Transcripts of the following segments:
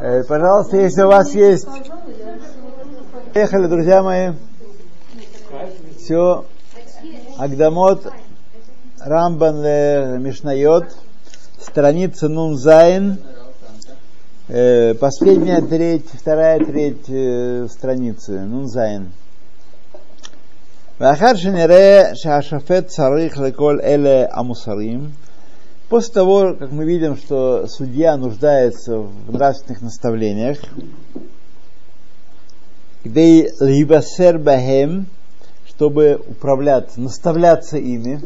Э, пожалуйста, если у вас есть... Поехали, друзья мои. Все. Агдамот, Рамбан Мишнайот, страница Нунзайн, э, последняя треть, вторая треть э, страницы, Нунзайн. ואחר שנראה שהשופט צריך לכל אלה המוסרים, После того, как мы видим, что судья нуждается в нравственных наставлениях, где либасер бахем, чтобы управляться, наставляться ими,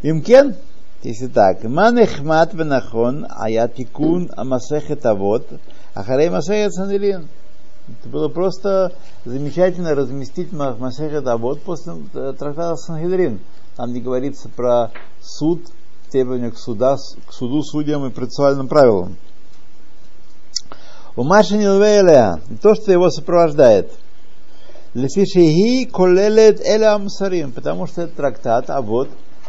имкен, если так, манехмат венахон, аятикун амасехет авод, ахарей масехет санелин. Это было просто замечательно разместить Масехет Авод после трактата Сангедрин. Там не говорится про суд, требования к, суда, к суду, судьям и процессуальным правилам. У Машини то, что его сопровождает. Лефишихи колелет эля амсарим, потому что этот трактат, а вот,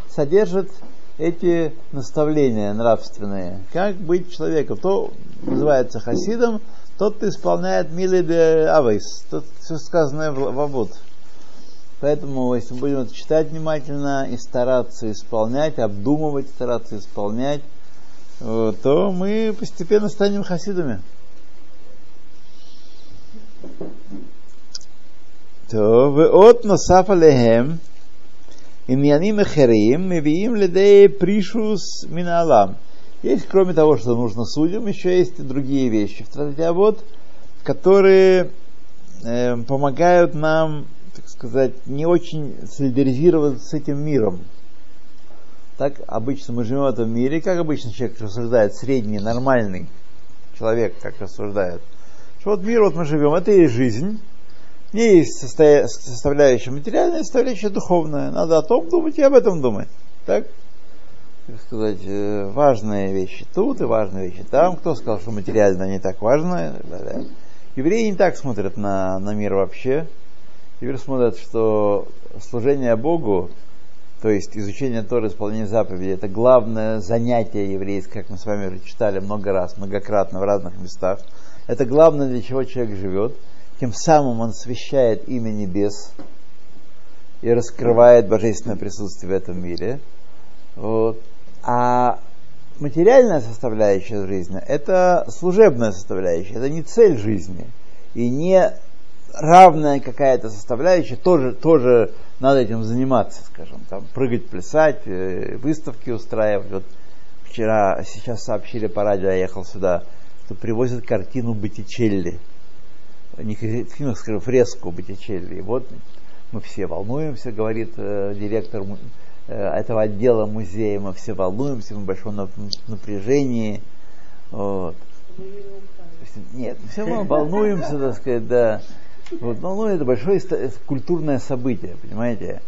содержит эти наставления нравственные. Как быть человеком. То называется хасидом, тот исполняет мили де авейс, тот все сказанное в, в авод. Поэтому, если мы будем это читать внимательно и стараться исполнять, обдумывать, стараться исполнять, то мы постепенно станем хасидами. טוב, ועוד נוסף עליהם עניינים אחרים מביאים לידי פרישוס מן העולם. Есть, кроме того, что нужно судьям, еще есть и другие вещи в Трактате вот, которые э, помогают нам так сказать, не очень солидаризироваться с этим миром. Так обычно мы живем в этом мире, как обычно человек рассуждает, средний, нормальный человек, как рассуждает. Что вот мир, вот мы живем, это и жизнь. Не есть составляющая материальная, составляющая духовная. Надо о том думать и об этом думать. Так? Так сказать, э, важные вещи тут и важные вещи там. Кто сказал, что материально не так важно? Евреи не так смотрят на, на мир вообще. Теперь смотрят, что служение Богу, то есть изучение Торы, исполнение заповедей, это главное занятие еврейское, как мы с вами читали много раз, многократно в разных местах. Это главное, для чего человек живет. Тем самым он освещает имя небес и раскрывает божественное присутствие в этом мире. Вот. А материальная составляющая жизни – это служебная составляющая, это не цель жизни и не равная какая-то составляющая, тоже, тоже надо этим заниматься, скажем, там, прыгать, плясать, э, выставки устраивать. Вот вчера, сейчас сообщили по радио, я ехал сюда, что привозят картину Боттичелли. Не картину, скажем, фреску Боттичелли. И вот мы все волнуемся, говорит э, директор э, этого отдела музея, мы все волнуемся, мы в большом напряжении. Вот. Нет, все мы волнуемся, так сказать, да. Вот, ну, ну, это большое культурное событие, понимаете?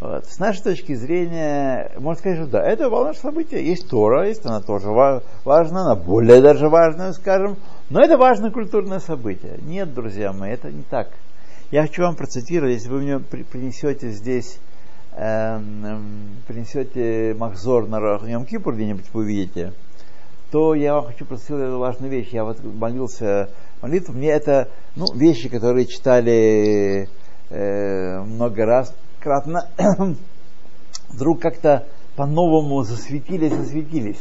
Вот. С нашей точки зрения, можно сказать, что да, это важное событие. Есть Тора, есть она тоже важна, она более даже важная, скажем, но это важное культурное событие. Нет, друзья мои, это не так. Я хочу вам процитировать, если вы мне принесете здесь, эм, эм, принесете Махзор на Йом Кипур где-нибудь вы увидите, то я вам хочу процитировать важную вещь. Я вот молился молитву, мне это ну, вещи, которые читали э, много раз, кратно, вдруг как-то по-новому засветились, засветились.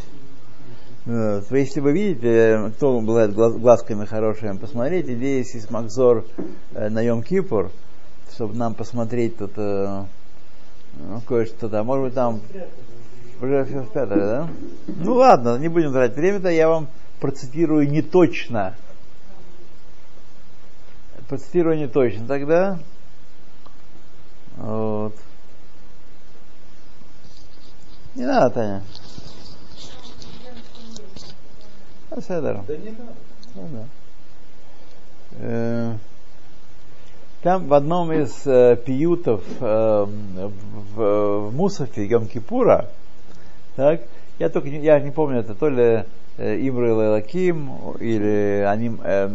Э, если вы видите, кто обладает глазками хорошими, посмотрите, здесь есть Макзор э, на Йом Кипур, чтобы нам посмотреть тут э, ну, кое-что там. Может быть, там уже все да? Ну ладно, не будем тратить время-то, я вам процитирую не точно процитирую не точно тогда. Вот. Не надо, Таня. Седер. Да не надо. Ну, да. Э, там в одном из э, пиютов э, в, в Мусафе Йом-Кипура, так, я только я не помню, это то ли э, Имры Лаким или они, э,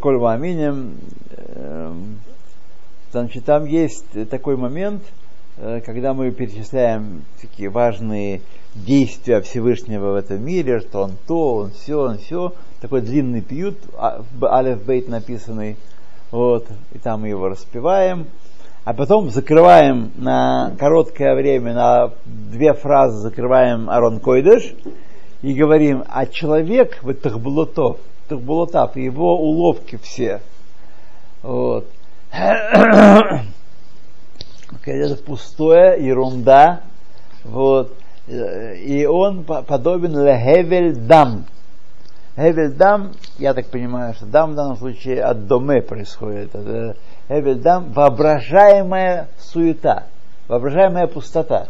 Виколь Ваминем, значит, там есть такой момент, э, когда мы перечисляем такие важные действия Всевышнего в этом мире, что он то, он все, он все. Такой длинный пьют, а, Алеф Бейт написанный, вот, и там мы его распеваем. А потом закрываем на короткое время, на две фразы закрываем Арон Койдыш и говорим, а человек в Тахбулотов, Тахбулотав, его уловки все, вот, это пустое, ерунда, вот, и он подобен лехевель дам. Я так понимаю, что дам в данном случае от доме происходит. Хевель воображаемая суета, воображаемая пустота.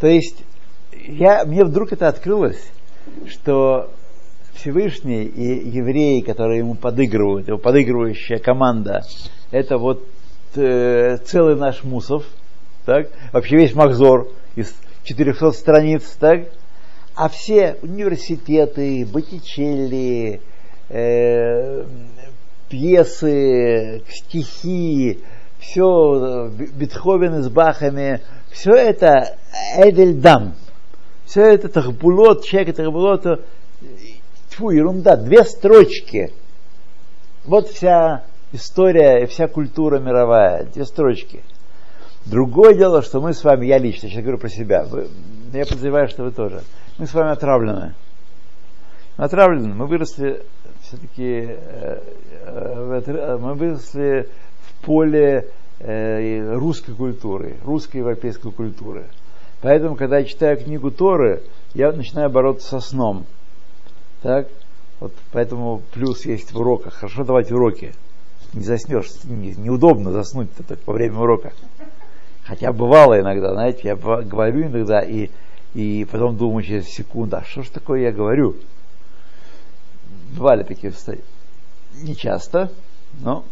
То есть я, мне вдруг это открылось, что Всевышний и евреи, которые ему подыгрывают, его подыгрывающая команда, это вот э, целый наш Мусов, так? вообще весь Махзор из 400 страниц, так? а все университеты, Боттичелли, э, пьесы, стихи, все, Бетховен с Бахами, все это Эдельдам. Все это Тахбулот, человек Тахбулот, тьфу, ерунда, две строчки. Вот вся история и вся культура мировая, две строчки. Другое дело, что мы с вами, я лично, сейчас говорю про себя, вы, я подозреваю, что вы тоже, мы с вами отравлены. Мы отравлены, мы выросли все-таки, э, э, мы выросли в поле э, русской культуры, русской европейской культуры. Поэтому, когда я читаю книгу Торы, я начинаю бороться со сном. Так? Вот поэтому плюс есть в уроках. Хорошо давать уроки. Не заснешь, не, неудобно заснуть так во время урока. Хотя бывало иногда, знаете, я говорю иногда и, и потом думаю через секунду, а что ж такое я говорю? Бывали такие состояния. Не часто, но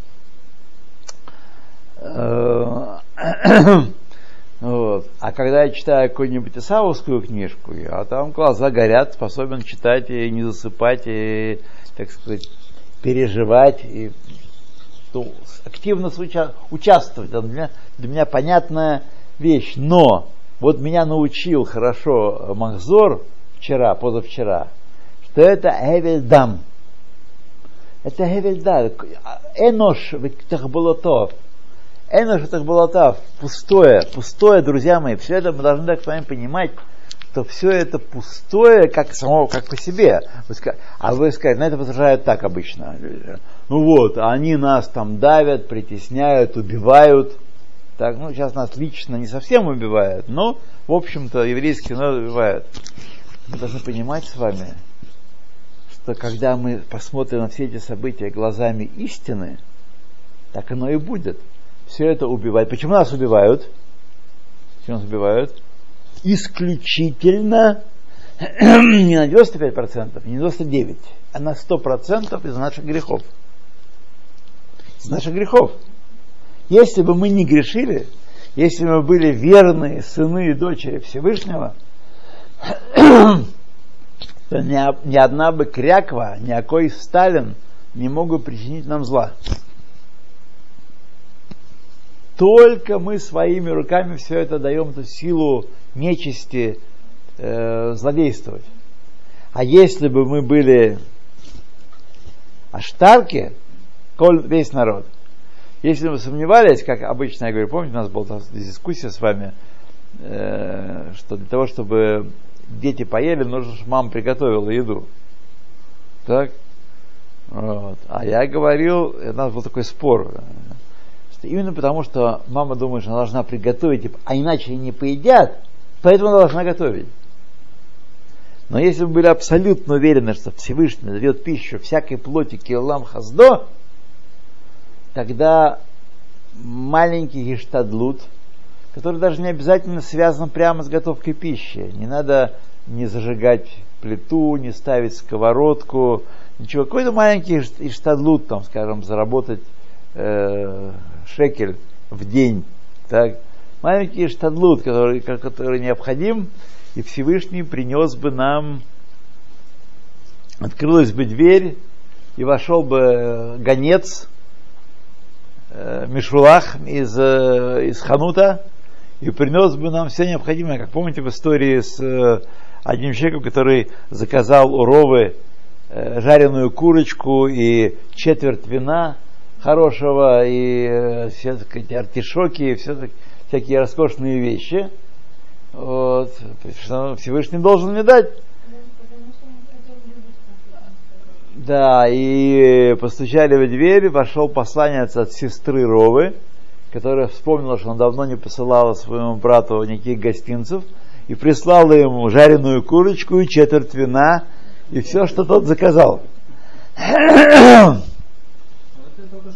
э, вот. А когда я читаю какую-нибудь исаовскую книжку, я там глаза горят, способен читать и не засыпать, и, так сказать, переживать, и ну, активно участвовать. Это для для меня понятная вещь. Но вот меня научил хорошо Махзор вчера, позавчера, что это Эвельдам. Это Эвельдам. Энош тахболотов. Энош тахболотов. Пустое, пустое, друзья мои. Все это мы должны так с вами понимать, что все это пустое, как само, как по себе. А вы скажете, на это возражают так обычно. Ну вот, они нас там давят, притесняют, убивают. Так, ну, сейчас нас лично не совсем убивают, но, в общем-то, еврейский народ убивают. Мы должны понимать с вами, что когда мы посмотрим на все эти события глазами истины, так оно и будет. Все это убивает. Почему нас убивают? Почему нас убивают? Исключительно не на 95%, не на 99%, а на 100% из наших грехов. Из наших грехов. Если бы мы не грешили, если бы мы были верные сыны и дочери Всевышнего, то ни, ни одна бы кряква, ни какой Сталин не мог бы причинить нам зла. Только мы своими руками все это даем эту силу нечисти э, злодействовать. А если бы мы были аштарки, весь народ, если вы сомневались, как обычно я говорю, помните, у нас была дискуссия с вами, э, что для того, чтобы дети поели, нужно, чтобы мама приготовила еду. Так? Вот. А я говорил, у нас был такой спор, что именно потому, что мама думает, что она должна приготовить, типа, а иначе не поедят, поэтому она должна готовить. Но если бы были абсолютно уверены, что Всевышний дает пищу всякой плоти килам хаздо, тогда маленький гештадлут, который даже не обязательно связан прямо с готовкой пищи. Не надо не зажигать плиту, не ставить сковородку, ничего. Какой-то маленький гештадлут, там, скажем, заработать э, шекель в день. Так? Маленький штадлут, который, который необходим, и Всевышний принес бы нам, открылась бы дверь, и вошел бы гонец, э, Мишулах из, э, из Ханута и принес бы нам все необходимое. Как помните в истории с э, одним человеком, который заказал у Ровы э, жареную курочку и четверть вина хорошего, и э, все сказать, артишоки, и все всякие роскошные вещи. Вот. Всевышний должен мне дать. Да, и постучали в дверь, вошел посланец от сестры Ровы, которая вспомнила, что он давно не посылала своему брату никаких гостинцев, и прислала ему жареную курочку и четверть вина, и все, что тот заказал. А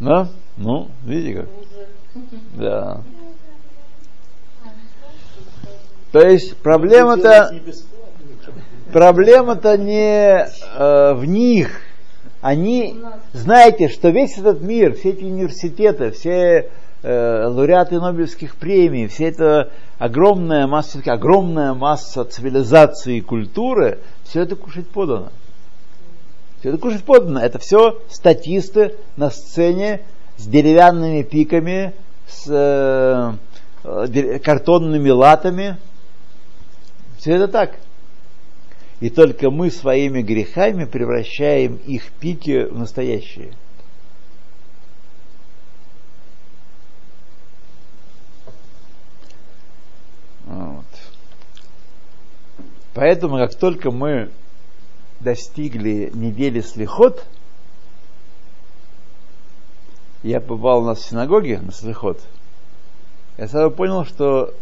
Да? Ну, видите как? Да. То есть проблема-то проблема-то не э, в них. Они, знаете, что весь этот мир, все эти университеты, все э, лауреаты Нобелевских премий, все это огромная масса, огромная масса цивилизации и культуры, все это кушать подано. Все это кушать подано. Это все статисты на сцене с деревянными пиками, с э, э картонными латами, все это так. И только мы своими грехами превращаем их пики в настоящие. Поэтому, как только мы достигли недели слихот, я побывал у нас в синагоге на слихот, я сразу понял, что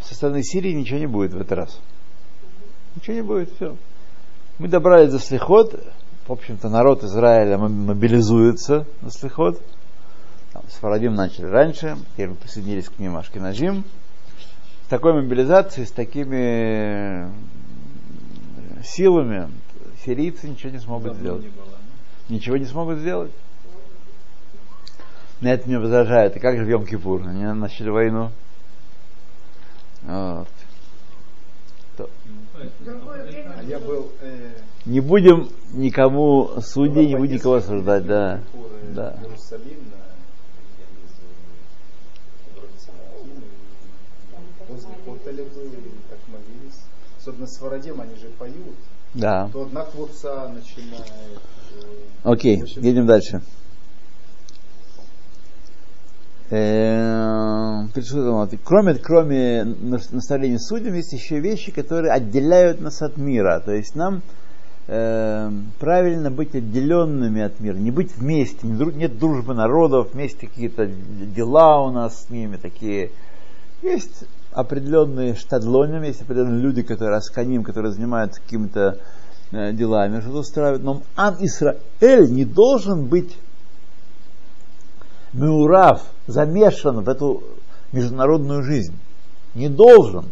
со стороны Сирии ничего не будет в этот раз. Ничего не будет, все. Мы добрались до Слихот, в общем-то народ Израиля мобилизуется на Слихот. С Фарадим начали раньше, теперь мы присоединились к ним Ашкинажим. С такой мобилизацией, с такими силами сирийцы ничего не смогут Давно сделать. Не было, Ничего не смогут сделать. На это мне возражают. И как же в Йом-Кипур? Они начали войну. Вот. А я был, э... Не будем никому судить, не будем никого осуждать, да. да. возле Котеля был, так молились. Особенно с Вородем они же поют. Да. То одна квурца начинает. Э, Окей, едем дальше. Э, кроме, кроме наставления судьям, есть еще вещи, которые отделяют нас от мира. То есть нам э, правильно быть отделенными от мира, не быть вместе, не, нет дружбы народов, вместе какие-то дела у нас с ними такие. Есть определенные штадлоним, есть определенные люди, которые асканим, которые занимаются какими-то э, делами, что устраивают. Но Ам Исраэль не должен быть Меурав замешан в эту международную жизнь. Не должен.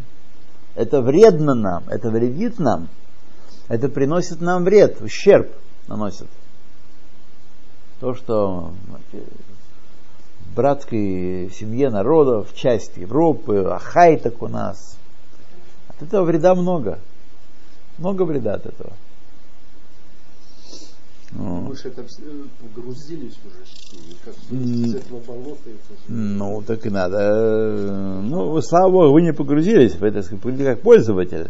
Это вредно нам, это вредит нам. Это приносит нам вред, ущерб наносит. То, что братской семье народов, часть Европы, ахай так у нас. От этого вреда много. Много вреда от этого. Мы же это погрузились уже, как из этого болота. Ну, так и надо. Ну, слава Богу, вы не погрузились в это, вы как пользователь.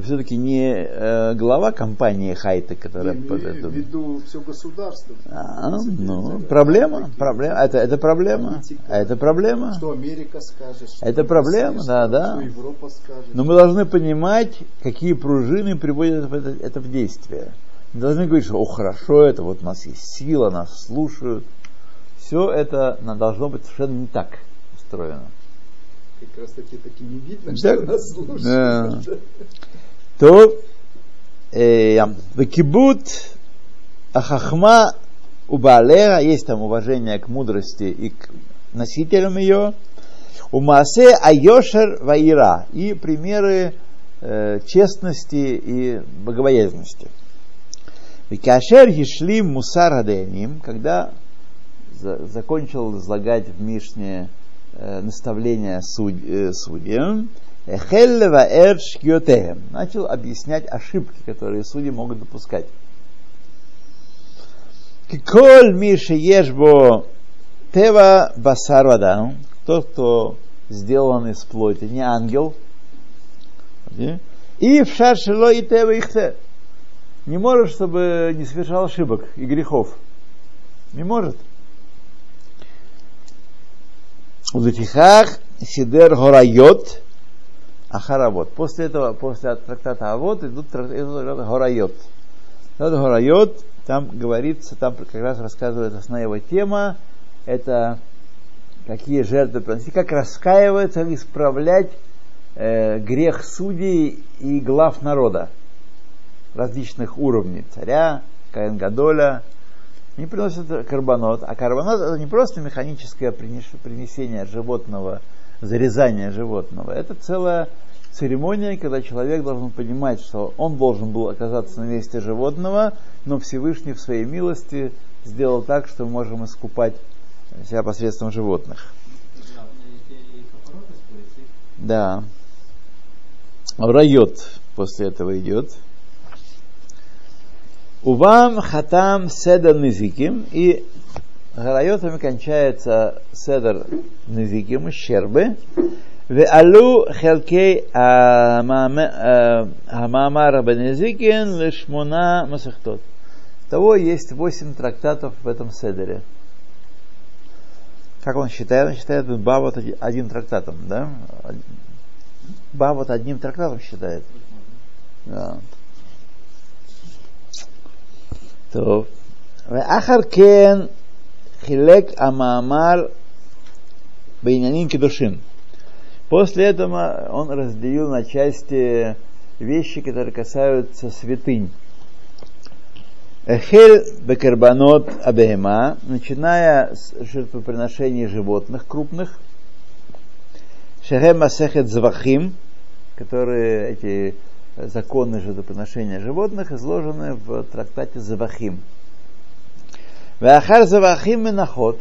Все-таки не э, глава компании Хайта, которая я под этим... виду все государство. А, ну, проблема, проблема, это, это проблема, Политика. это проблема. Что Америка скажет. Что это проблема, да, да. Что Европа скажет. Но мы должны понимать, какие пружины приводят это, это в действие. Не должны говорить, что о, хорошо это, вот у нас есть сила, нас слушают. Все это должно быть совершенно не так устроено. Как раз таки таки не видно, да, что нас слушают. Да. Э, Векибут Ахахма у Балера есть там уважение к мудрости и к носителям ее. У Масе Айошер Ваира и примеры э, честности и богобоязненности. Викашер Гишлим Мусар Аденим, когда за, закончил излагать в Мишне э, наставления суд, э, судьям, Эхеллева Эрш начал объяснять ошибки, которые судьи могут допускать. Киколь Миши Ешбо Тева Басар Вадан, тот, кто сделан из плоти, не ангел, и в шаршило и тева ихте. Не может, чтобы не совершал ошибок и грехов. Не может. Лутихах Сидер Горайот Ахаравот. После этого, после трактата Авод идут трактаты Горайот. Трактат Горайот, там говорится, там как раз рассказывает основная его тема, это какие жертвы приносить, как раскаиваться, как исправлять э, грех судей и глав народа различных уровней, царя, Каенгадоля, они приносят карбонот. А карбонот это не просто механическое принесение животного, зарезание животного. Это целая церемония, когда человек должен понимать, что он должен был оказаться на месте животного, но Всевышний в своей милости сделал так, что мы можем искупать себя посредством животных. Да. Райот после этого идет. Увам хатам седер низиким. И Гарайотами кончается седер незиким, ущербы. Веалу хелкей хамамара э, а, бенезикин лишмуна масахтот. Того есть восемь трактатов в этом седере. Как он считает? Он считает Бавот одним трактатом, да? Бавот одним трактатом считает. Да. То. Ахаркен Хилек Амаамар Бейнянин Кедушин. После этого он разделил на части вещи, которые касаются святынь. Эхель бекербанот абехема, начиная с жертвоприношений животных крупных, шехем масехет звахим, которые эти законы жертвоприношения животных изложены в трактате Завахим. Вахар Завахим Миноход.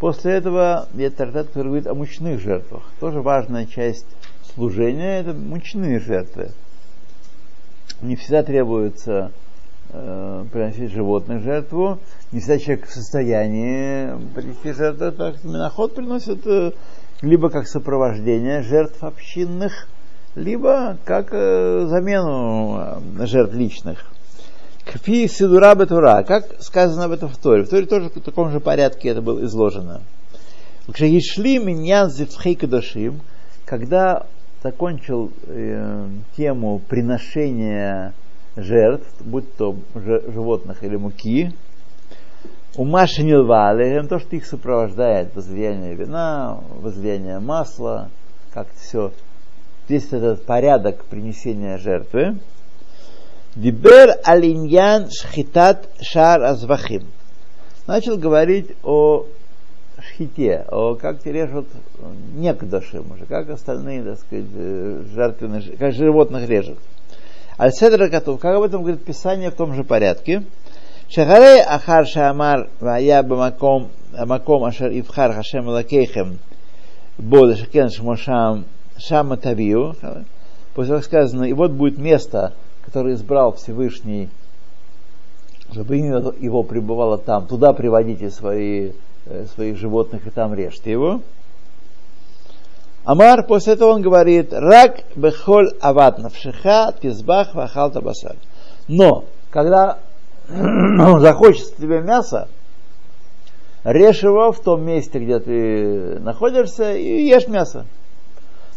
После этого есть трактат, который говорит о мучных жертвах. Тоже важная часть служения – это мучные жертвы. Не всегда требуется э, приносить животных жертву, не всегда человек в состоянии принести жертву. Так, Миноход приносит э, либо как сопровождение жертв общинных – либо как э, замену э, жертв личных. Кфи сидура бетура, как сказано об этом в Торе. В Торе тоже в таком же порядке это было изложено. Когда закончил э, тему приношения жертв, будь то животных или муки, у Маши Нилвали, то, что их сопровождает, возлияние вина, возлияние масла, как-то все весь этот порядок принесения жертвы. Дибер алиньян шхитат шар азвахим. Начал говорить о шхите, о как режут некдашим уже, как остальные, так сказать, жертвенные, как животных режут. Аль-Седра готов. Как об этом говорит Писание в том же порядке. Шахарей ахар шамар вая бамаком маком ашер ивхар хашем лакейхем бода шакен шмошам Шама Тавию, после того сказано, и вот будет место, которое избрал Всевышний, чтобы имя его пребывало там, туда приводите свои, э, своих животных и там режьте его. Амар, после этого он говорит, рак бехоль ават навшиха тизбах вахал табасар. Но, когда захочется тебе мясо, режь его в том месте, где ты находишься, и ешь мясо.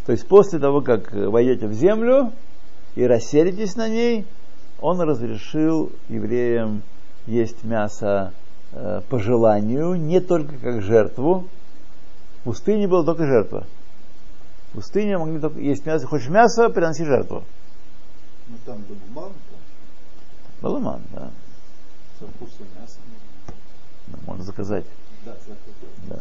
То есть после того, как войдете в землю и расселитесь на ней, он разрешил евреям есть мясо э, по желанию, не только как жертву. В пустыне была только жертва. В пустыне могли только есть мясо. Хочешь мясо, приноси жертву. Ну там балуман. Балуман, да. Со вкусом мяса. Да, можно заказать. Да, заказать. Да.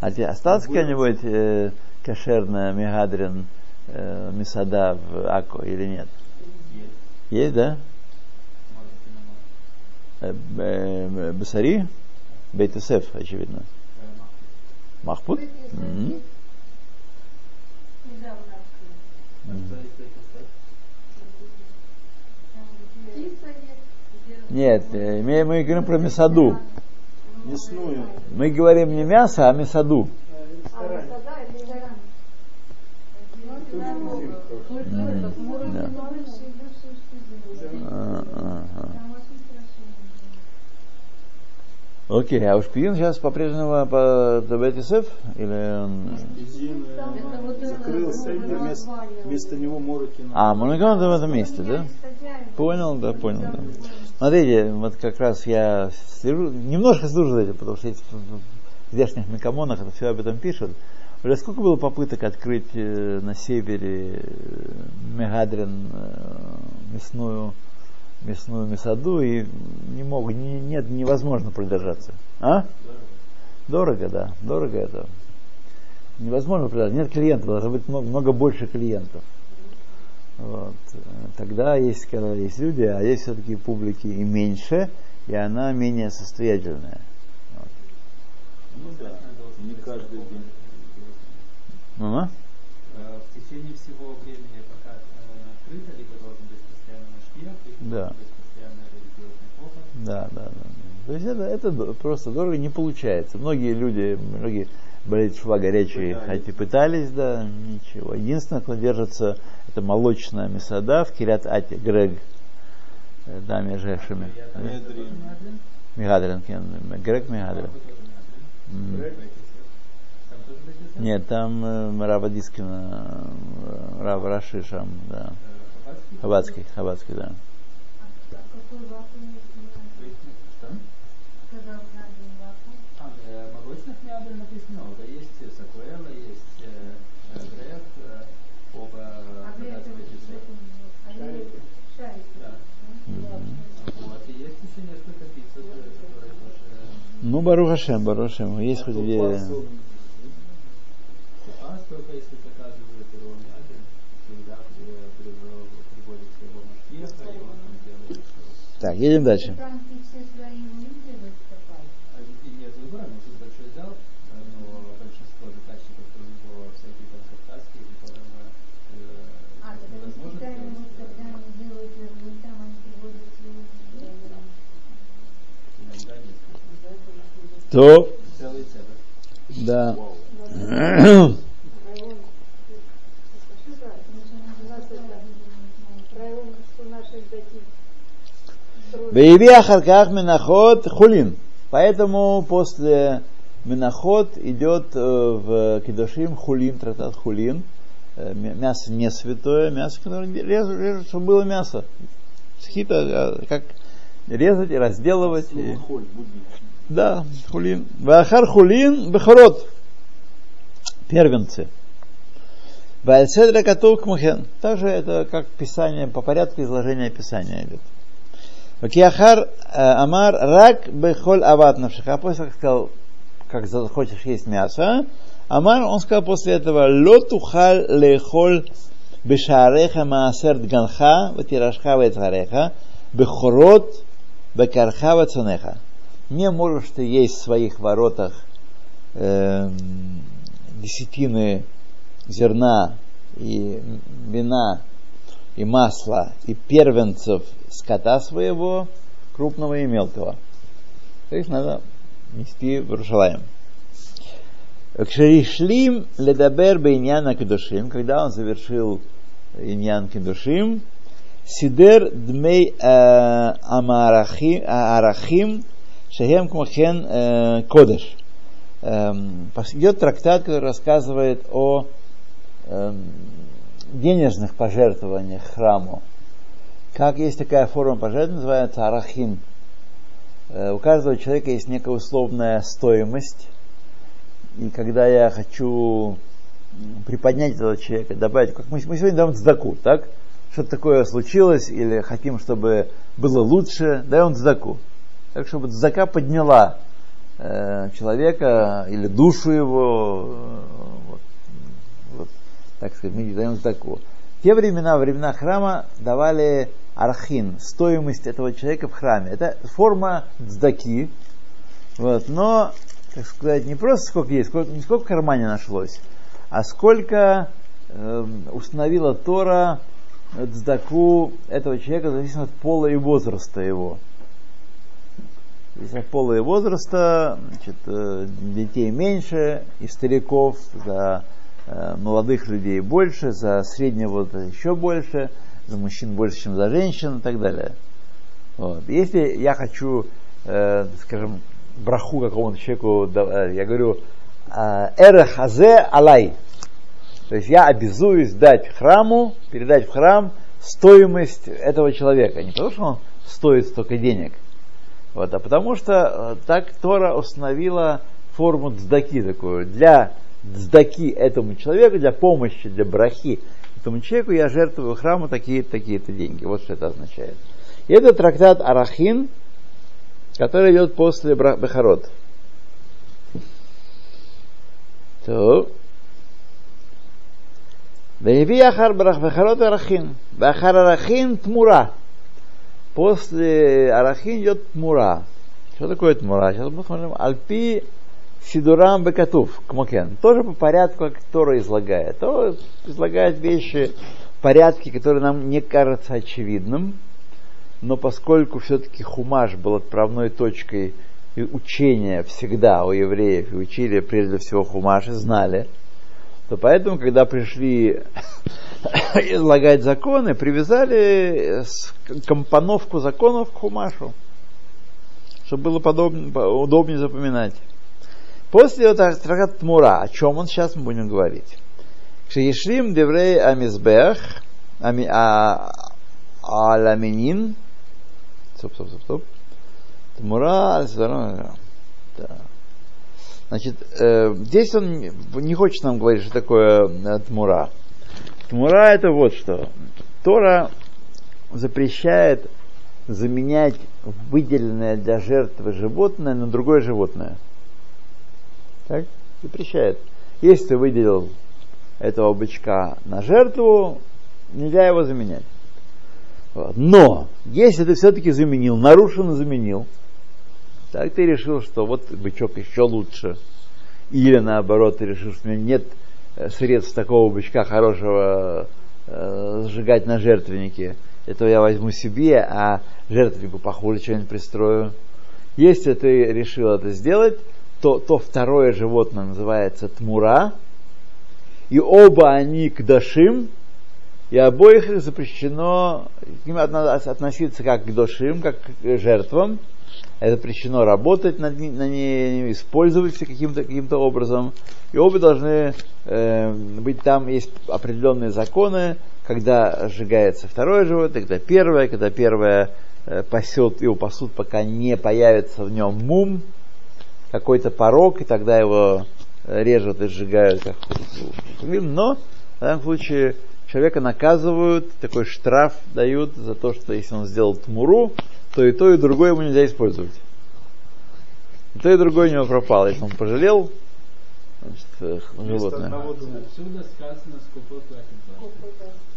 А тебе осталось какая-нибудь э, кошерная Мегадрин э, Мисада в Ако или нет? Есть. Есть, да? Э, э, Басари? Бейтесеф, очевидно. Махпут? Mm-hmm. Нет, э, мы, мы говорим про месаду. Мясную. Мы говорим не мясо, а месаду. М, да. А, ага. Окей, а уж Пиин сейчас по-прежнему по ТБТСФ? Или он... Э, закрылся, вместо, вместо него Морокин. А, Моногон в этом месте, да? Понял, да, понял, да. Смотрите, вот как раз я слежу, немножко слежу за этим, потому что есть в здешних мекамонах это все об этом пишут. Сколько было попыток открыть э, на севере э, Мегадрин э, мясную, мясную мясаду и не мог, не, нет, невозможно продержаться. А? Дорого, да, дорого это. Невозможно продержаться. Нет клиентов, должно быть много, много больше клиентов. Вот. Тогда есть, когда есть люди, а есть все-таки публики и меньше, и она менее состоятельная. Ну да, не каждый день. Мама? Э, В течение всего времени, пока э, открыто, либо должен быть постоянно машкиях, либо Да. должен быть постоянно религиозный повод. Да, да, да. То есть это, это просто дорого не получается. Многие люди, многие болеют шва горячие, Пытались. хотя пытались, да, ничего. Единственное, кто держится, это молочная месада в Кирят Ате, Грег, да, межешими. Эдрин. Мигадрин, кен, Грег Мигадрин. М. Там тоже быть Нет, там э, Рава Дискина, э, Рав Рашишам, да. Хабацкий, Хабацкий, да. Ну, Барухашем, Барухашем, есть хоть где... Если заказывают его мядр, всегда э, при- приводится его машкеха, и он там делает. Так, едем дальше. А, И нет выбора, но тут большой зал, э, но большинство заказчиков, у него всякие там кавказские, которым э, невозможно сделать. Иногда несколько. То, Целый цех. да. Вейви Ахарках Миноход Хулин. Поэтому после Миноход идет в Кедушим Хулин, трактат Хулин. Мя- Мясо не святое, мясо, которое режут, режут, чтобы было мясо. Схита, как резать и разделывать. и- да, хулин. Вахар хулин бехорот. Первенцы. Вальседра катук мухен. Также это как писание, по порядку изложения писания идет. Вакиахар э, амар рак бехоль ават навшиха. После как сказал, как захочешь есть мясо, Амар, он сказал после этого, лотухаль лехоль бешареха маасер дганха, ватирашха вецареха, бехорот бекарха вецунеха не можешь ты есть в своих воротах эм, десятины зерна и вина и масла и первенцев скота своего, крупного и мелкого. То есть надо нести в Иерушалаем. Кшеришлим ледабер бейняна кедушим, когда он завершил иньян кедушим, сидер дмей э, амарахим, арахим Шахем Кмахен э, Кодеш. Эм, Идет трактат, который рассказывает о эм, денежных пожертвованиях храму. Как есть такая форма пожертвования, называется арахин. Э, У каждого человека есть некая условная стоимость. И когда я хочу приподнять этого человека, добавить, как мы, мы сегодня даем цдаку, так? Что-то такое случилось, или хотим, чтобы было лучше, даем цдаку. Так, чтобы зака подняла э, человека или душу его, э, вот, вот, так сказать, мы даем заку. В те времена, времена храма давали архин, стоимость этого человека в храме. Это форма цдаки, вот, но, так сказать, не просто сколько есть, сколько, не сколько в кармане нашлось, а сколько э, установила Тора цдаку этого человека, зависит от пола и возраста его. Если полые возраста, значит, э, детей меньше, и стариков, за э, молодых людей больше, за среднего еще больше, за мужчин больше, чем за женщин и так далее. Вот. Если я хочу, э, скажем, браху какому-то человеку, э, я говорю, эра хазе алай. То есть я обязуюсь дать храму, передать в храм стоимость этого человека. Не потому, что он стоит столько денег, вот, а потому что э, так Тора установила форму дздаки такую. Для дздаки этому человеку, для помощи, для брахи этому человеку я жертвую храму такие-то, такие-то деньги. Вот что это означает. И это трактат Арахин, который идет после Бехарот. То. Вееви Ахар Бехарот Арахин. Бахар Арахин Тмура. После Арахин идет Тмура. Что такое Тмура? Сейчас мы посмотрим. Альпи Сидурам Бекатув, Кмокен. Тоже по порядку, Тора излагает. Тора излагает вещи в порядке, которые нам не кажется очевидным, но поскольку все-таки Хумаш был отправной точкой учения всегда у евреев, и учили прежде всего Хумаши, знали, то поэтому, когда пришли излагать законы, привязали компоновку законов к Хумашу, чтобы было подобно, удобнее запоминать. После этого трактат Тмура, о чем он сейчас мы будем говорить. Шеешлим деврей амизбех, а, аламинин, стоп, стоп, стоп, стоп, Тмура, да. Значит, э, здесь он не хочет нам говорить, что такое э, Тмура. Тмура это вот что. Тора запрещает заменять выделенное для жертвы животное на другое животное. Так? Запрещает. Если ты выделил этого бычка на жертву, нельзя его заменять. Вот. Но, если ты все-таки заменил, нарушенно заменил, так ты решил, что вот бычок еще лучше. Или наоборот, ты решил, что у меня нет э, средств такого бычка хорошего э, сжигать на жертвеннике. Это я возьму себе, а жертвеннику похуже что-нибудь пристрою. Если ты решил это сделать, то, то второе животное называется тмура, и оба они к дашим, и обоих их запрещено к ним относиться как к дошим, как к жертвам. Это запрещено работать над, на ней, использовать каким-то каким образом. И оба должны э, быть там, есть определенные законы, когда сжигается второе животное, когда первое, когда первое э, пасет, его пасут, пока не появится в нем мум, какой-то порог, и тогда его э, режут и сжигают. Как Но в данном случае человека наказывают, такой штраф дают за то, что если он сделал тмуру, то и то, и другое ему нельзя использовать. И то, и другое у него пропало. Если он пожалел, значит, э, животное. Отсюда сказано,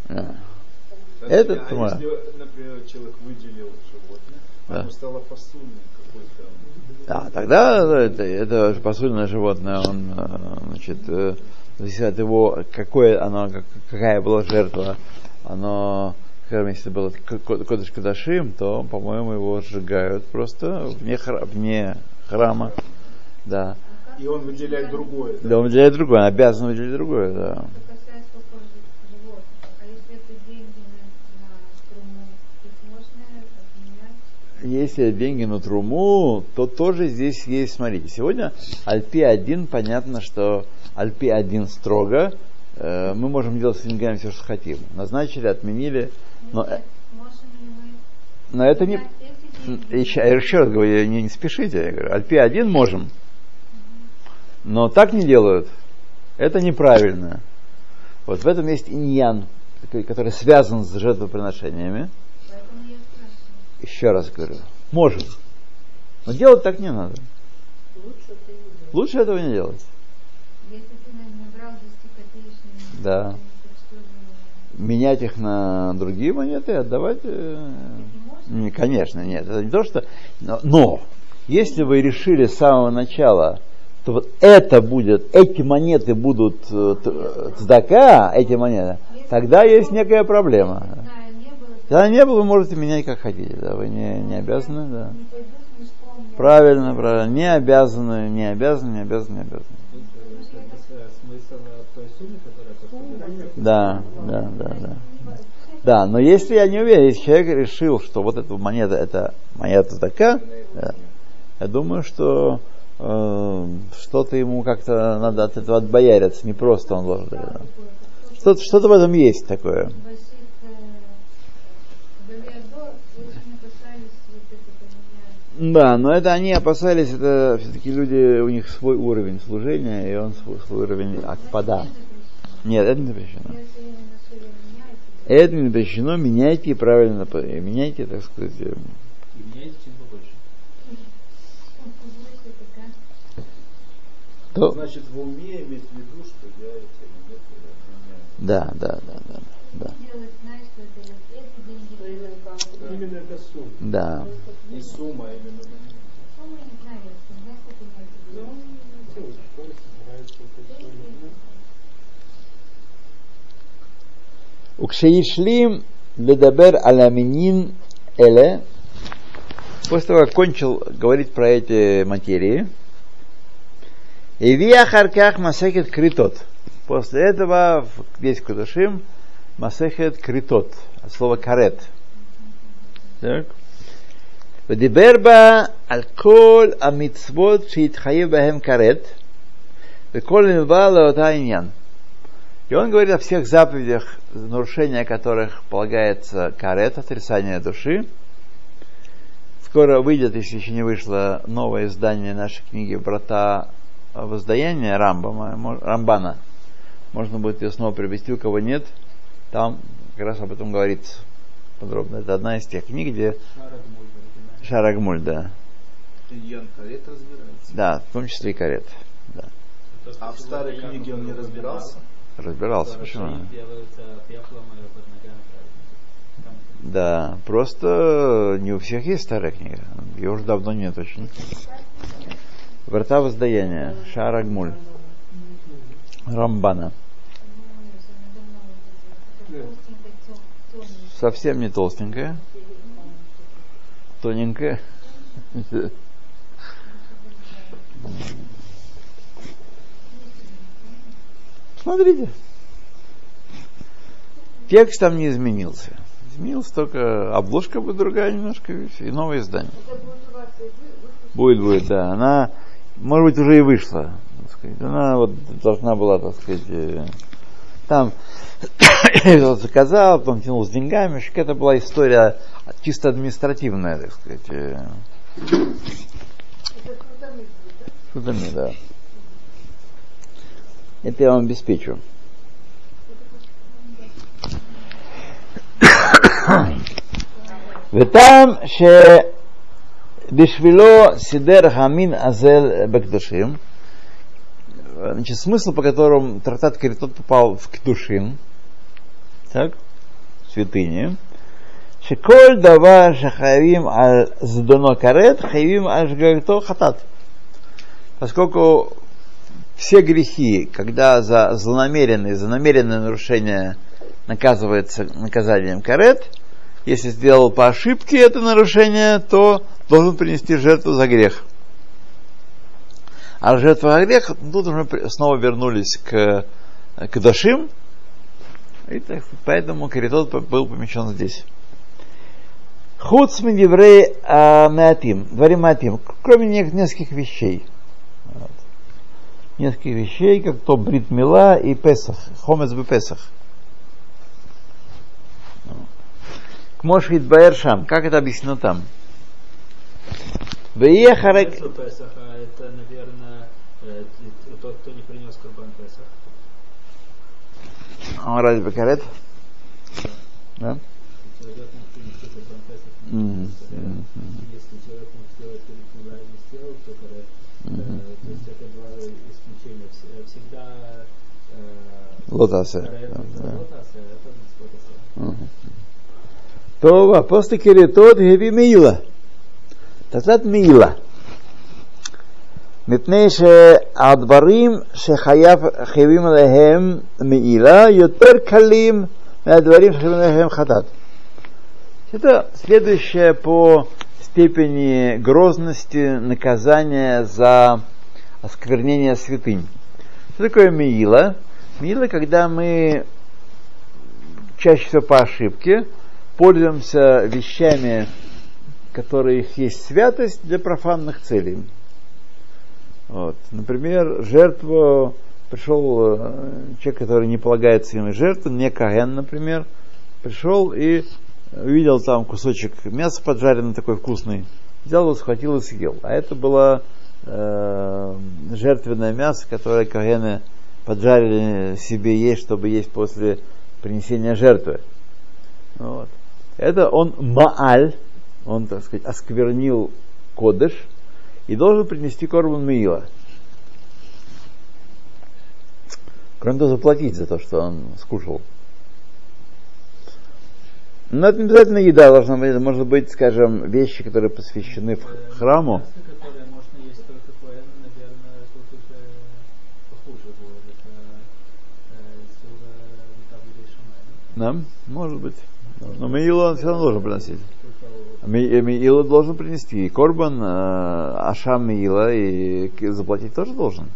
а. Это а. Если, например, человек выделил животное, да. стало да, тогда это, это посульное животное, он, э, значит, э, зависит от его, какое оно, какая была жертва, оно, скажем, если было кодыш кадашим, то, по-моему, его сжигают просто вне, храма, вне храма, да. И он выделяет другое. Да, да он выделяет другое, он обязан выделить другое, да. Если деньги на труму, то тоже здесь есть, смотрите, сегодня Альпи-1, понятно, что Альпи-1 строго, э, мы можем делать с деньгами все, что хотим. Назначили, отменили, но, э, но это не... Еще, еще раз говорю, не, не спешите, я говорю, Альпи-1 можем, но так не делают. Это неправильно. Вот в этом есть иньян, который связан с жертвоприношениями. Еще раз говорю, можем. Но делать так не надо. Лучше, Лучше этого не делать. Если ты набрал 10 Да. Менять их на другие монеты и отдавать. Э, не, конечно, нет. Это не то, что. Но, но если вы решили с самого начала, то вот это будет, эти монеты будут э, цдака, эти монеты, тогда есть некая проблема. Когда не было, вы можете менять как хотите, да, вы не, не обязаны, да. Правильно, правильно. Не обязаны, не обязаны, не обязаны, не обязаны. Да, да, да, да. Да, но если я не уверен, если человек решил, что вот эта монета, это монета такая, да, я думаю, что э, что-то ему как-то надо от этого отбояриться, не просто он должен. да. Что-то, что-то в этом есть такое. Басит Галиадор очень опасались вот это поменять. Да, но это они опасались, это все-таки люди, у них свой уровень служения, и он свой, свой уровень акпада. Нет, это не запрещено. Это не запрещено, меняйте правильно, по- меняйте, так сказать, э, И меняется чем побольше. то Значит, в уме иметь в виду, что я эти меняю. да, да, да, да, да, Делать, знаешь, что это вот эти деньги. Именно это сумма. да. Не сумма, а именно в виду. Укшеишлим ледабер аляминин эле. После того, как кончил говорить про эти материи, Ивия харках масехет критот. После этого в- весь кудушим масехет критот. От слова карет. Так. ודיבר בה על כל המצוות שהתחייב בהם כרת, וכל נלווה לאותה עניין. И он говорит о всех заповедях, нарушения которых полагается карет, отрицание души. Скоро выйдет, если еще не вышло, новое издание нашей книги «Врата воздаяния» Рамбама, мо- Рамбана. Можно будет ее снова привести, у кого нет. Там как раз об этом говорится подробно. Это одна из тех книг, где. Шарагмуль, да. Ян Карет разбирается. Да, в том числе и карет. Да. А в старой книге он не разбирался? Разбирался, почему? Да, просто не у всех есть старая книга. Ее уже давно нет очень. Врата воздаяния. Шарагмуль. Рамбана. Совсем не толстенькая. Тоненькая. Смотрите. Текст там не изменился. Изменилась только обложка будет другая немножко, и новое издание. Будет, будет, да. Она, может быть, уже и вышла. Она вот должна была, так сказать, э, там я заказал, потом тянул с деньгами. Вообще, Это была история чисто административная, так сказать. э. Судами, да. Это я вам обеспечу. וטעם שבשבילו סידר המין הזה בקדושים, значит, смысл, по которому трактат Каритот попал в Кедушин, так, святыни, шеколь давар шахаевим аль здоно карет, хаевим аль жгагто хатат. Поскольку все грехи, когда за злонамеренное, за намеренное нарушение наказывается наказанием карет, если сделал по ошибке это нарушение, то должен принести жертву за грех. А жертва грех, тут уже снова вернулись к, к Дашим, и так, поэтому Каритот был помещен здесь. Худ смидиврей меатим, дворим меатим, кроме не- нескольких вещей. Вот. Нескольких вещей, как то Брит Мила и Песах, Хомец бы Песах. Кмошвит Баэршам, как это объяснено там? Веехарек... Песах, Песаха, это, наверное, э, т- тот, кто не принес Курбан Песах. А разве Бекарет? Да? Человек Курбан Песах. Да. Если человек перед Курбан не сделал, то Карет. Э, То есть это два исключения. Вс- Всегда э. Карет Да, это да. Лотасе, а это Мицвот Асе. Мгм. טוב, הפוסט קריטות הביא מעילה. תתת מעילה. מפני שהדברים שחייבים עליהם מעילה יותר קלים מהדברים שחייבים עליהם חטאת. Это следующее по степени грозности наказания за осквернение святынь. Что такое Миила? Миила, когда мы чаще всего по ошибке пользуемся вещами, которые их есть святость для профанных целей. Вот. Например, жертву пришел э, человек, который не полагается ему жертву, не Каген, например, пришел и увидел там кусочек мяса поджаренный такой вкусный, взял его, схватил и съел. А это было э, жертвенное мясо, которое Кагены поджарили себе есть, чтобы есть после принесения жертвы. Вот. Это он мааль, он, так сказать, осквернил кодыш и должен принести корбан Миила. Кроме того, заплатить за то, что он скушал. Но это не обязательно еда должна быть, это может быть, скажем, вещи, которые посвящены в храму. Да, может быть. Но Меилу он все равно должен приносить. Меилу должен принести. И Корбан, э, Ашам Меила, и заплатить тоже должен.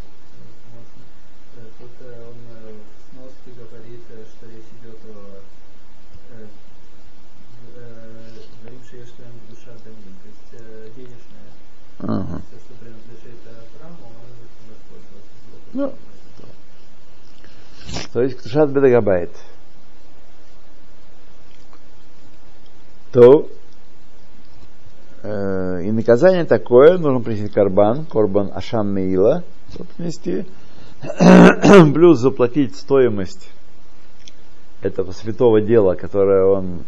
Ага. Ну, то есть Ктушат Бедагабайт. То э, и наказание такое, нужно принести карбан, корбан Ашан Меила, принести, плюс заплатить стоимость этого святого дела, которое он,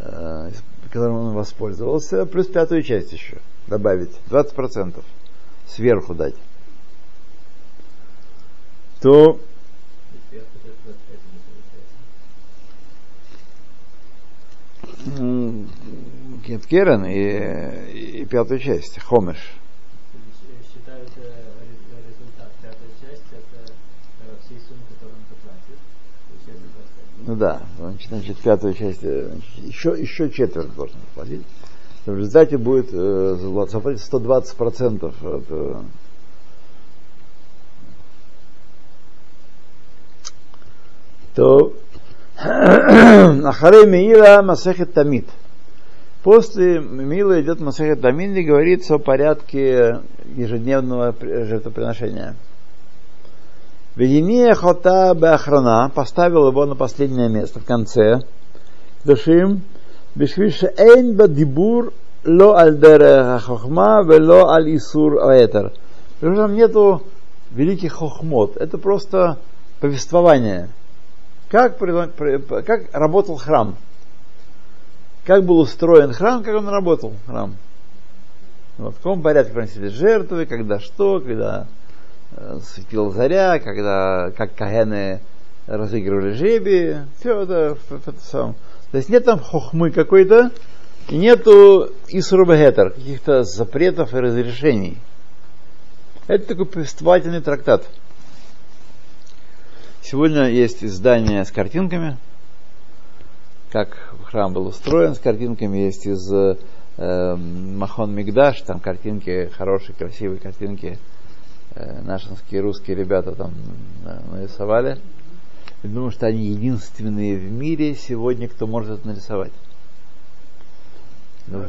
э, которым он воспользовался, плюс пятую часть еще добавить, 20% сверху дать, то Кеткерен и, и пятую часть, Хомеш. Считают результат пятой части, это всей суммы, которую он потратит. Ну да, значит, значит пятую часть, еще, еще четверть должен платить в результате будет э, заплатить 120 процентов от, э, то Ахаре Миила Масехет Тамид. После Мила идет Масахет Тамин, где говорится о порядке ежедневного жертвоприношения. Вегемия Хота Беахрана поставил его на последнее место в конце. Душим Бешвиша Эйнба бадибур Ло Альдер Хохма Вело Аль Исур Аэтер. Потому что там нету великих хохмот. Это просто повествование. Как, как работал храм – как был устроен храм, как он работал, храм. Вот, в каком порядке приносили жертвы, когда что, когда э, светила заря, когда, как кагены разыгрывали жеби. Все это, это, сам. То есть нет там хохмы какой-то, и нету исрубагетер, каких-то запретов и разрешений. Это такой повествовательный трактат. Сегодня есть издание с картинками, как храм был устроен, с картинками есть из э, Махон Мигдаш, там картинки, хорошие, красивые картинки, э, нашинские русские ребята там э, нарисовали. Я думаю, что они единственные в мире сегодня, кто может это нарисовать. Ну,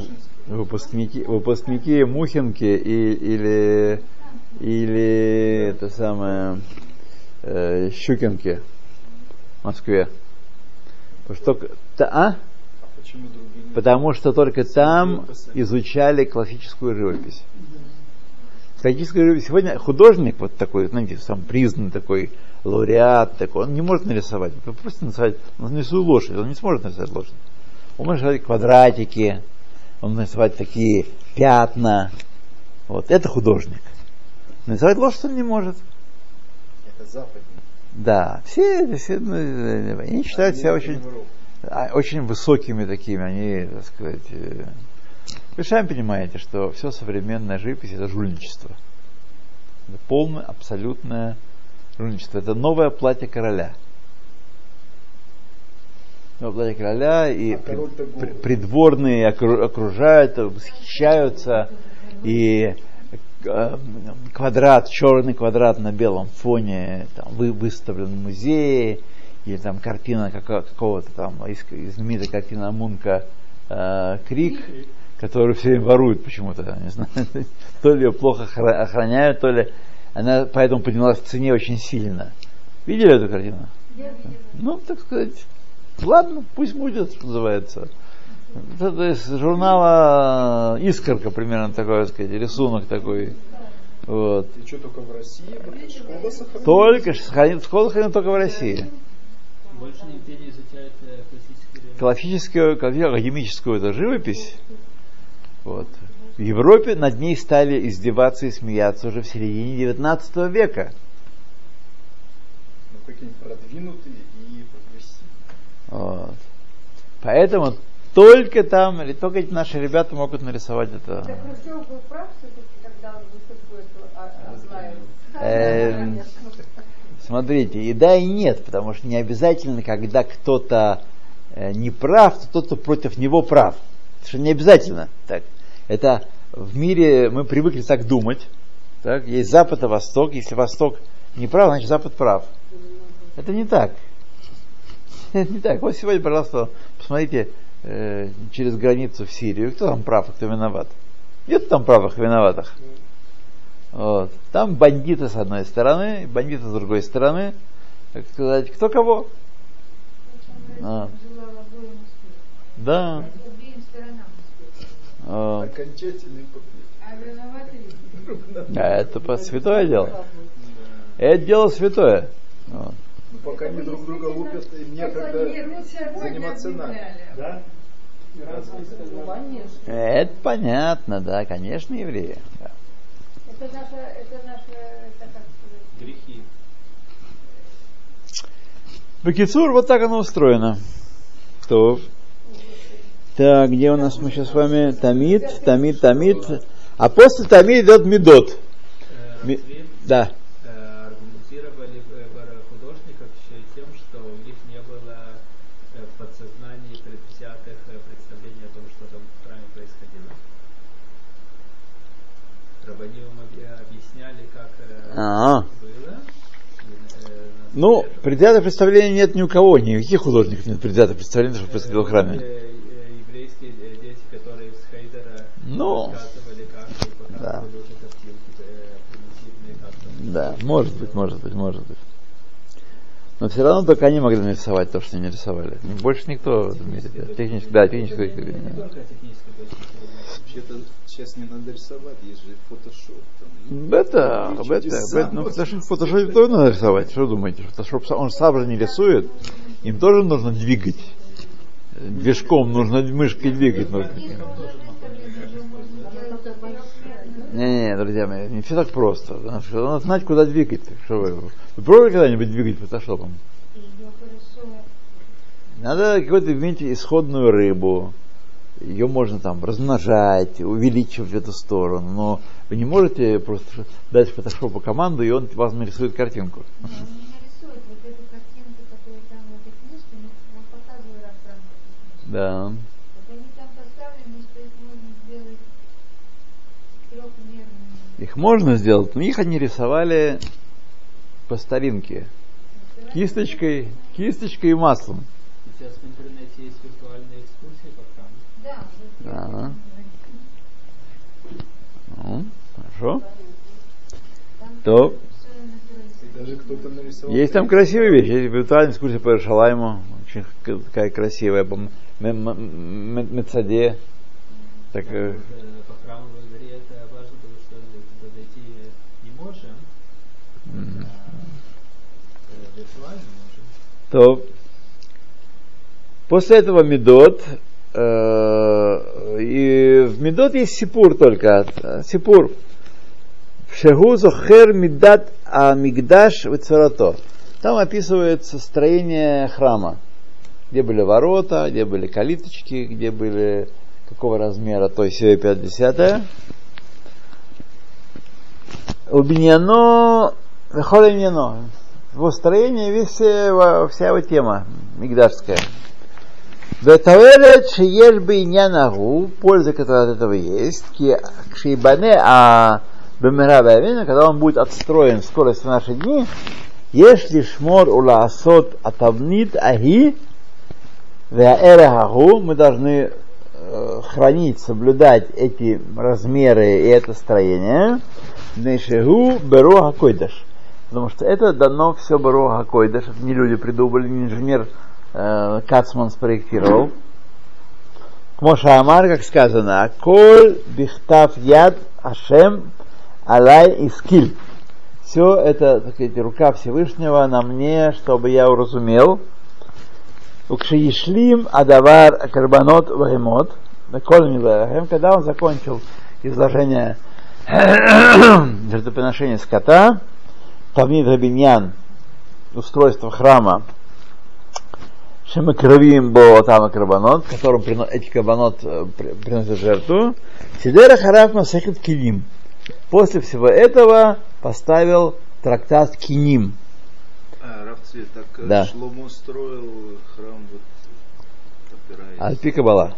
выпускники, выпускники Мухинки и, или, или это самое э, Щукинки в Москве. Потому что, а? Потому что только там изучали классическую живопись. Классическая живопись. Сегодня художник вот такой, знаете, сам признанный такой лауреат такой, он не может нарисовать. Просто нарисовать, он нарисует лошадь, он не сможет нарисовать лошадь. Он может нарисовать квадратики, он может нарисовать такие пятна. Вот, это художник. Нарисовать лошадь он не может. Это западник. Да, все, все ну, они считают себя очень, а, очень высокими такими, они, так сказать, э, вы сами понимаете, что все современная живопись это жульничество. Это полное, абсолютное жульничество. Это новое платье короля. в платье короля, и А голый. при- придворные окру- окружают, восхищаются, и квадрат, черный квадрат на белом фоне там, вы, выставлен в музее, или там картина какого- какого-то там, знаменитая картина Мунка э, Крик, которую все время воруют почему-то, не знаю, то ли ее плохо охра- охраняют, то ли она поэтому поднялась в цене очень сильно. Видели эту картину? Я видела. Ну, так сказать, ладно, пусть будет, что называется. Это из журнала «Искорка» примерно такой, так сказать, рисунок такой. Вот. И что, только в России? Школа сохранилась? Только сохранит, школа сохранит только в России. Больше нигде не изучают э. Классическую, как я, академическую эту живопись, вот. В Европе над ней стали издеваться и смеяться уже в середине 19 века. Ну, какие-нибудь продвинутые и прогрессивные. Вот. Поэтому только там, или только эти наши ребята могут нарисовать это. Так Хрущев был прав все-таки, когда он выставку эту а-? Эм, Смотрите, и да, и нет, потому что не обязательно, когда кто-то э, не прав, то тот, кто против него прав. Это что не обязательно. Так. Это в мире мы привыкли так думать. Так? Есть Запад и Восток. Если Восток не прав, значит Запад прав. Это не так. Это не так. Вот сегодня, пожалуйста, посмотрите э, через границу в Сирию. Кто там прав, а кто виноват? Нет там правых виноватых. Вот. Там бандиты с одной стороны, бандиты с другой стороны. Так сказать, кто кого? А. Да. Вот. Окончательный. А? А это по- святое дело. Это дело святое. Вот. Ну, пока они друг друга лупят, им некогда заниматься нами. Да? Это понятно, да, конечно, евреи. Да. Это наша, это наша, это как сказать, Грехи. Бакицур, вот так оно устроено. То. Так, где у нас мы сейчас с вами? Тамид, Тамид, Тамид. А после Тамид идет Медот. Э, Ми- Да. э, аргументировали э, пара художников еще и тем, что у них не было э, в подсознании предвзятых э, представлений о том, что там в храме происходило. Рабаним объясняли, А. на Ну, предвзятых представлений нет ни у кого, никаких художников нет предвзятых представлений, что происходило в храме. Ну, да. Да, может быть, может быть, может быть. Но все равно только они могли нарисовать то, что они рисовали. Больше никто в мире. да. Технически, да, технически. Зрения. Вообще-то сейчас не надо рисовать, есть же фотошоп. Там. Это, чудеса это, ну, фотошоп, фотошоп тоже надо рисовать. Что думаете? Фотошоп, он сам же не рисует. Им тоже нужно двигать. Движком нужно мышкой двигать. нужно. Не-не, друзья мои, не все так просто. Надо, надо знать, куда двигать. Что вы, вы пробовали когда-нибудь двигать фотошопом? Надо какую-то иметь исходную рыбу. Ее можно там размножать, увеличивать в эту сторону. Но вы не можете просто дать фотошопу команду, и он вам нарисует картинку. Нарисует вот вот. Да. Вот они там поставлены, что их можно сделать трехмерными. Их можно сделать, но их они рисовали по старинке. Кисточкой, кисточкой и маслом. Сейчас в интернете есть виртуальные экскурсии по храму. Да, Да. Ну, хорошо. То есть там красивые вещи. Есть виртуальная экскурсия по Иерушалайму. Очень такая красивая. По Мецаде. Так, Э, По храму в Англии это важно, потому что туда дойти не можем, м. а э, виртуально можем. То после этого Медот э, и в Медот есть Сипур только. Сипур. Шагу зохер мидат а мигдаш вецарато. Там описывается строение храма. Где были ворота, где были калиточки, где были какого размера, то есть 5 десятая. Убиньяно, холемьяно. Весь, э, во- вся его тема мигдашская. Ветавелет шиель бы нянагу, польза, которая от этого есть, к шейбане, а бемера когда он будет отстроен в скорости наши дни, если шмор ула асот атавнит аги, мы должны э, хранить, соблюдать эти размеры и это строение. Нешегу беру хакойдаш. Потому что это дано все беру хакойдаш. Это не люди придумали, не инженер э, Кацман спроектировал. Моша Амар, как сказано, Коль бихтав яд Ашем алай и скиль. Все это, так сказать, рука Всевышнего на мне, чтобы я уразумел. Укшиишлим адавар карбанот ваемот. Когда он закончил изложение жертвоприношения скота, Тавнид Рабиньян, устройство храма, Шемакравим бо там карбанот, которым эти карбанот э, приносят жертву, Сидера Хараф Масахит Килим. После всего этого поставил трактат Киним. А, так э, да. Шломо строил храм вот опираясь. Альпи Кабала.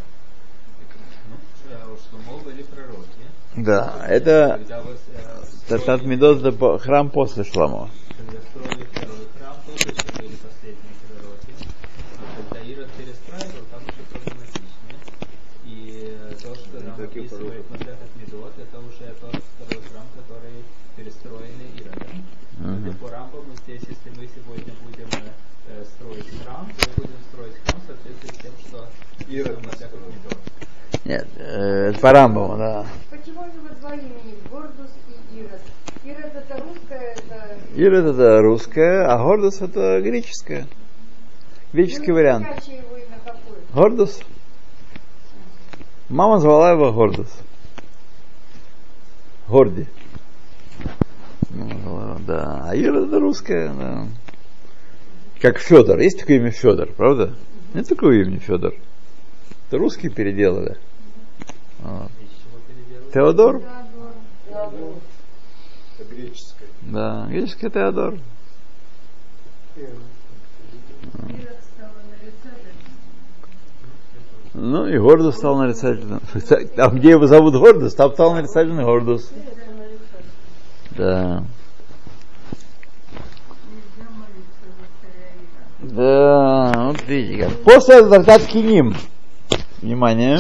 Храм, тоже еще были пророки. Медот, это тот второй храм, который перестроенный Иродом. Мгм. И по Рамбаму здесь, если мы сегодня будем строить храм, то мы будем строить храм в соответствии с тем, что Ирод написано в Масехат построил. Медот. Нет, э, по Рамбаму, да. Имени? Гордус и Ирод. Ирод это русское, это... Ирод это русское, а Гордус это греческое. Греческий Ну, вариант. имя? Гордус. Мама звала его Гордус. Горди. Да. А Ира это русское, да. Как Федор. Есть такое имя Федор, правда? Нет такого имени Федор. Это русские переделали. Вот. Теодор? Теодор. Это греческое. Да, греческий Теодор. Ну и Гордус стал нарицательным. Там, где его зовут Гордус, там стал нарицательный Гордус. Да. Да, вот видите как. После трактат Киним. Внимание.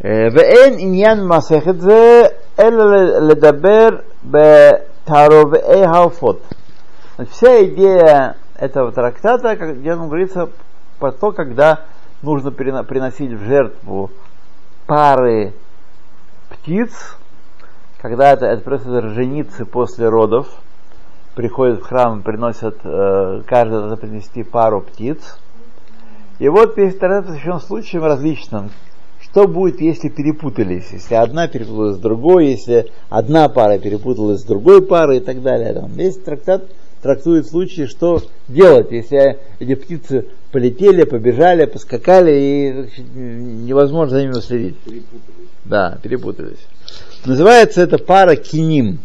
ואין עניין מסכת זה אלא לדבר בתערובי העופות. Вся идея этого трактата, как, где он говорится про то, когда нужно перена- приносить в жертву пары птиц, когда это, это просто роженицы после родов, приходят в храм и приносят, э, каждый должен принести пару птиц. И вот весь трактат посвящен случаям различным. что будет, если перепутались? Если одна перепуталась с другой, если одна пара перепуталась с другой парой и так далее. Там весь трактат трактует случаи, что делать, если эти птицы полетели, побежали, поскакали, и невозможно за ними следить. Да, перепутались. Называется это пара киним.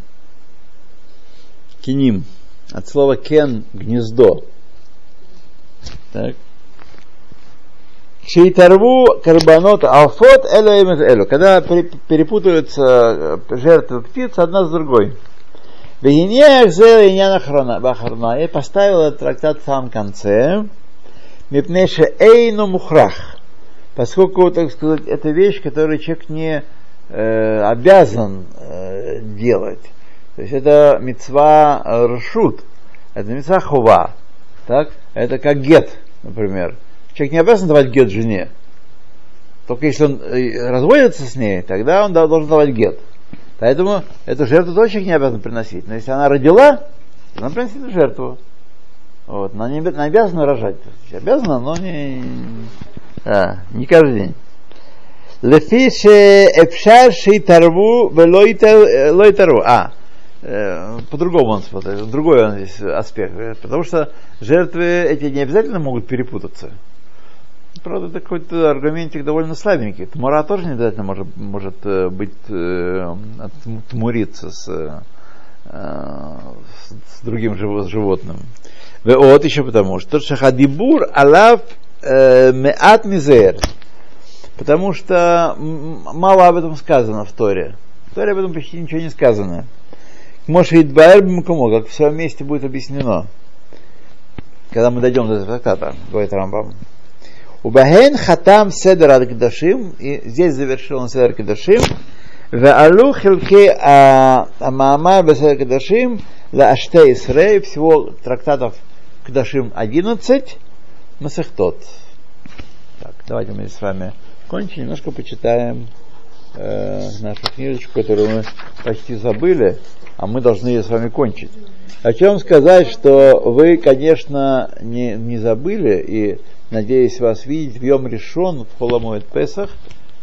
Киним. От слова кен гнездо. Так. Шейторву карбонот алфот элю имет элю. Когда пере- перепутаются э, жертвы птиц одна с другой. Бахарна. И поставил этот трактат в самом конце. Мипнеше эйну мухрах. Поскольку, так сказать, это вещь, которую человек не э, обязан э, делать. То есть это мецва ршут, это мецва хува. Так? Это как гет, например. Человек не обязан давать гет жене. Только если он э, разводится с ней, тогда он должен давать гет. Поэтому эту жертву тоже человек не обязан приносить. Но если она родила, то она приносит эту жертву. Вот. Она не, обязана рожать. Обязана, но не, да, не каждый день. Лефи ше тарву лой э, тарву. А, э, по-другому он смотрит, другой он здесь аспект. Потому что жертвы эти не обязательно могут перепутаться. Правда, это какой-то аргументик довольно слабенький. Тмура тоже не обязательно может, может э, быть э, тмуриться с, э, с, другим животным. Вот еще потому, что шахадибур алав э, меат мизер, потому что мало об этом сказано в Торе. В Торе об этом почти ничего не сказано. Может, Идбаэр кому, как в своем месте будет объяснено, когда мы дойдем до этого трактата, говорит Рамбам. Убахен хатам седер ад-кдашим, и здесь завершил он седер кедашим, кдашим, Веалу хилки амамай а беседер кдашим, ла аште исрей, всего трактатов кедашим 11, масахтот. Так, давайте мы с вами кончим, немножко почитаем э, нашу книжечку, которую мы почти забыли, а мы должны ее с вами кончить. О чем сказать, что вы, конечно, не, не забыли, и надеюсь вас видеть в Йом Решон в Холомоид Песах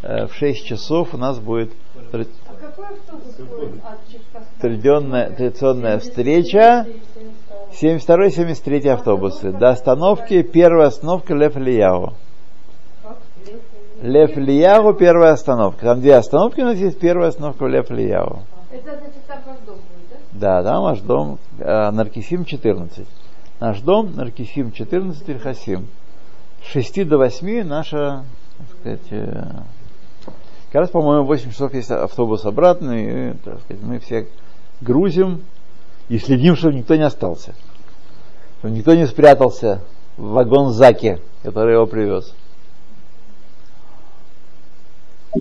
э, в 6 часов у нас будет традиционная, традиционная встреча 72-73 автобусы. До остановки, первая остановка Лев Лияу. Лев Лияу, первая остановка. Там две остановки, у нас есть первая остановка Лев Лияу. Это значит, там ваш дом будет, да? Да, там ваш дом, э, Наркисим 14. Наш дом, Наркисим 14, Ильхасим. С 6 до 8 наша, так сказать, э, как раз, по-моему, 8 часов есть автобус обратный, и, так сказать, мы все грузим и следим, чтобы никто не остался. Чтобы никто не спрятался в вагон Заки, который его привез.